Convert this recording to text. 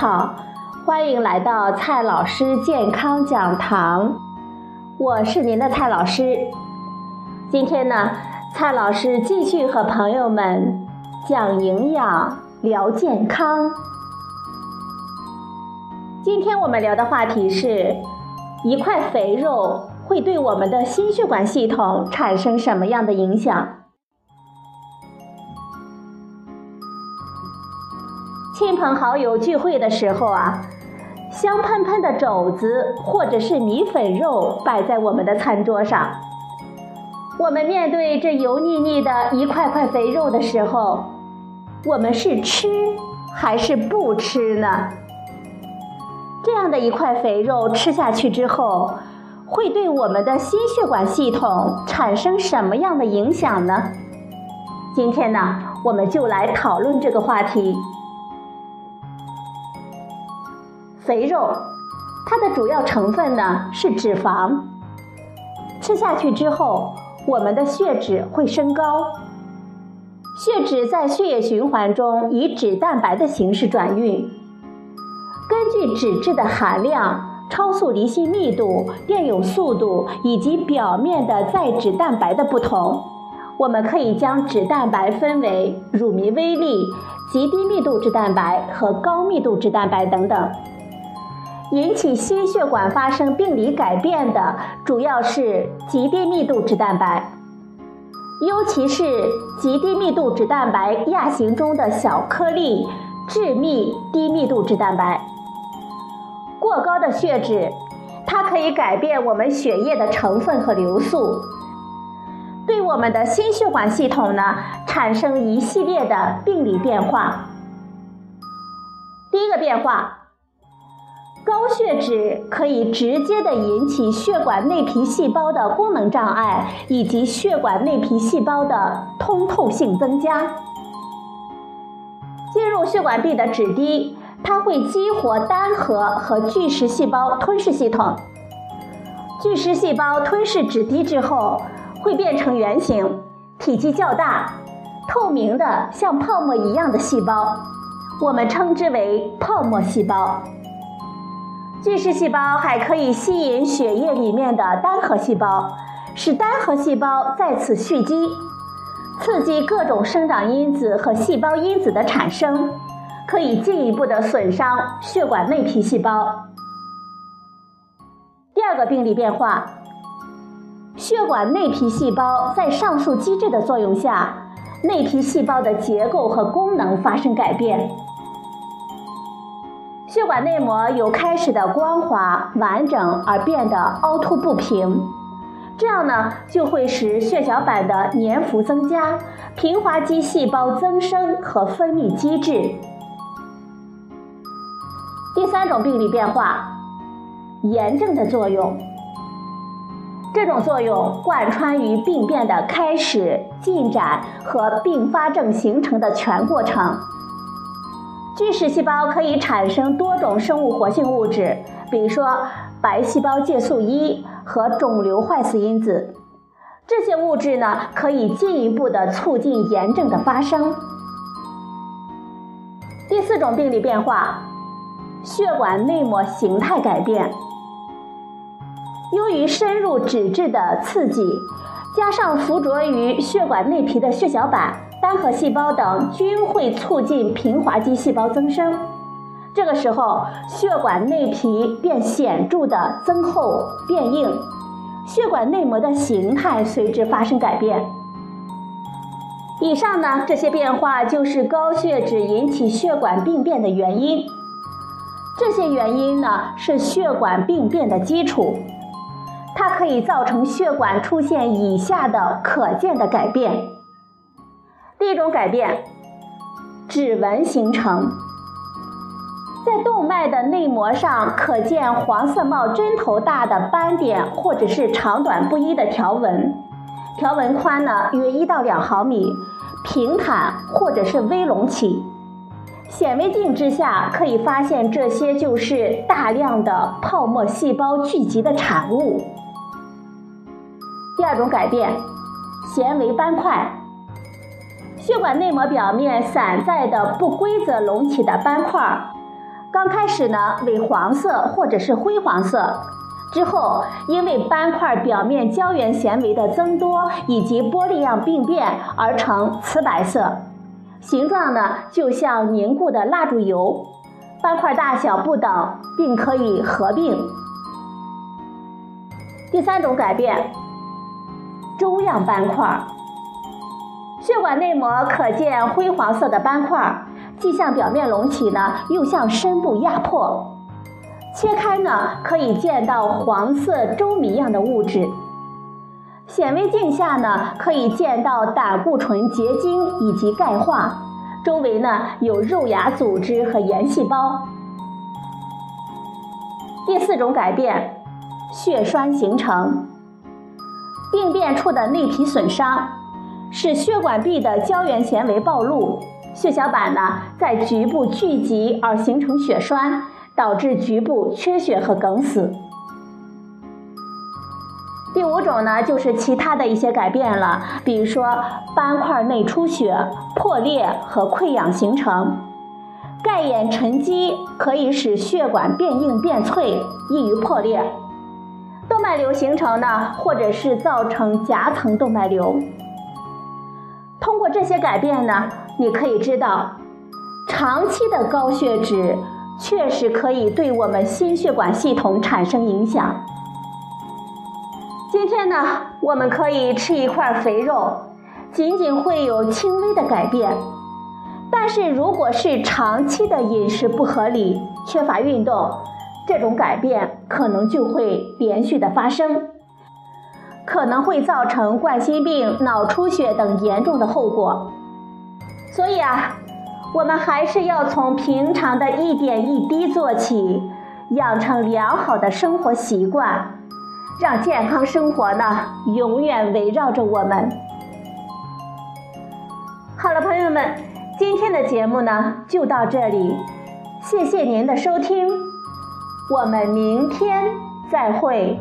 好，欢迎来到蔡老师健康讲堂，我是您的蔡老师。今天呢，蔡老师继续和朋友们讲营养、聊健康。今天我们聊的话题是：一块肥肉会对我们的心血管系统产生什么样的影响？亲朋好友聚会的时候啊，香喷喷的肘子或者是米粉肉摆在我们的餐桌上，我们面对这油腻腻的一块块肥肉的时候，我们是吃还是不吃呢？这样的一块肥肉吃下去之后，会对我们的心血管系统产生什么样的影响呢？今天呢，我们就来讨论这个话题。肥肉，它的主要成分呢是脂肪。吃下去之后，我们的血脂会升高。血脂在血液循环中以脂蛋白的形式转运。根据脂质的含量、超速离心密度、电泳速度以及表面的载脂蛋白的不同，我们可以将脂蛋白分为乳糜微粒、极低密度脂蛋白和高密度脂蛋白等等。引起心血管发生病理改变的主要是极低密度脂蛋白，尤其是极低密度脂蛋白亚型中的小颗粒致密低密度脂蛋白。过高的血脂，它可以改变我们血液的成分和流速，对我们的心血管系统呢产生一系列的病理变化。第一个变化。血脂可以直接的引起血管内皮细胞的功能障碍，以及血管内皮细胞的通透性增加。进入血管壁的脂滴，它会激活单核和巨噬细胞吞噬系统。巨噬细胞吞噬脂滴之后，会变成圆形、体积较大、透明的像泡沫一样的细胞，我们称之为泡沫细胞。巨噬细胞还可以吸引血液里面的单核细胞，使单核细胞在此蓄积，刺激各种生长因子和细胞因子的产生，可以进一步的损伤血管内皮细胞。第二个病理变化，血管内皮细胞在上述机制的作用下，内皮细胞的结构和功能发生改变。血管内膜由开始的光滑完整而变得凹凸不平，这样呢就会使血小板的粘附增加，平滑肌细胞增生和分泌机制。第三种病理变化，炎症的作用。这种作用贯穿于病变的开始、进展和并发症形成的全过程。巨噬细胞可以产生多种生物活性物质，比如说白细胞介素一和肿瘤坏死因子。这些物质呢，可以进一步的促进炎症的发生。第四种病理变化，血管内膜形态改变。由于深入脂质的刺激，加上附着于血管内皮的血小板。单核细胞等均会促进平滑肌细胞增生，这个时候血管内皮便显著的增厚变硬，血管内膜的形态随之发生改变。以上呢这些变化就是高血脂引起血管病变的原因，这些原因呢是血管病变的基础，它可以造成血管出现以下的可见的改变。第一种改变，指纹形成，在动脉的内膜上可见黄色帽针头大的斑点，或者是长短不一的条纹，条纹宽呢约一到两毫米，平坦或者是微隆起，显微镜之下可以发现这些就是大量的泡沫细胞聚集的产物。第二种改变，纤维斑块。血管内膜表面散在的不规则隆起的斑块，刚开始呢为黄色或者是灰黄色，之后因为斑块表面胶原纤维的增多以及玻璃样病变而成瓷白色，形状呢就像凝固的蜡烛油，斑块大小不等，并可以合并。第三种改变，粥样斑块。血管内膜可见灰黄色的斑块，既向表面隆起呢，又向深部压迫。切开呢，可以见到黄色粥糜样的物质。显微镜下呢，可以见到胆固醇结晶以及钙化，周围呢有肉芽组织和炎细胞。第四种改变。血栓形成，病变处的内皮损伤，使血管壁的胶原纤维暴露，血小板呢在局部聚集而形成血栓，导致局部缺血和梗死。第五种呢就是其他的一些改变了，比如说斑块内出血、破裂和溃疡形成，钙眼沉积可以使血管变硬变脆，易于破裂。动脉瘤形成呢，或者是造成夹层动脉瘤。通过这些改变呢，你可以知道，长期的高血脂确实可以对我们心血管系统产生影响。今天呢，我们可以吃一块肥肉，仅仅会有轻微的改变。但是如果是长期的饮食不合理、缺乏运动，这种改变可能就会连续的发生，可能会造成冠心病、脑出血等严重的后果。所以啊，我们还是要从平常的一点一滴做起，养成良好的生活习惯，让健康生活呢永远围绕着我们。好了，朋友们，今天的节目呢就到这里，谢谢您的收听。我们明天再会。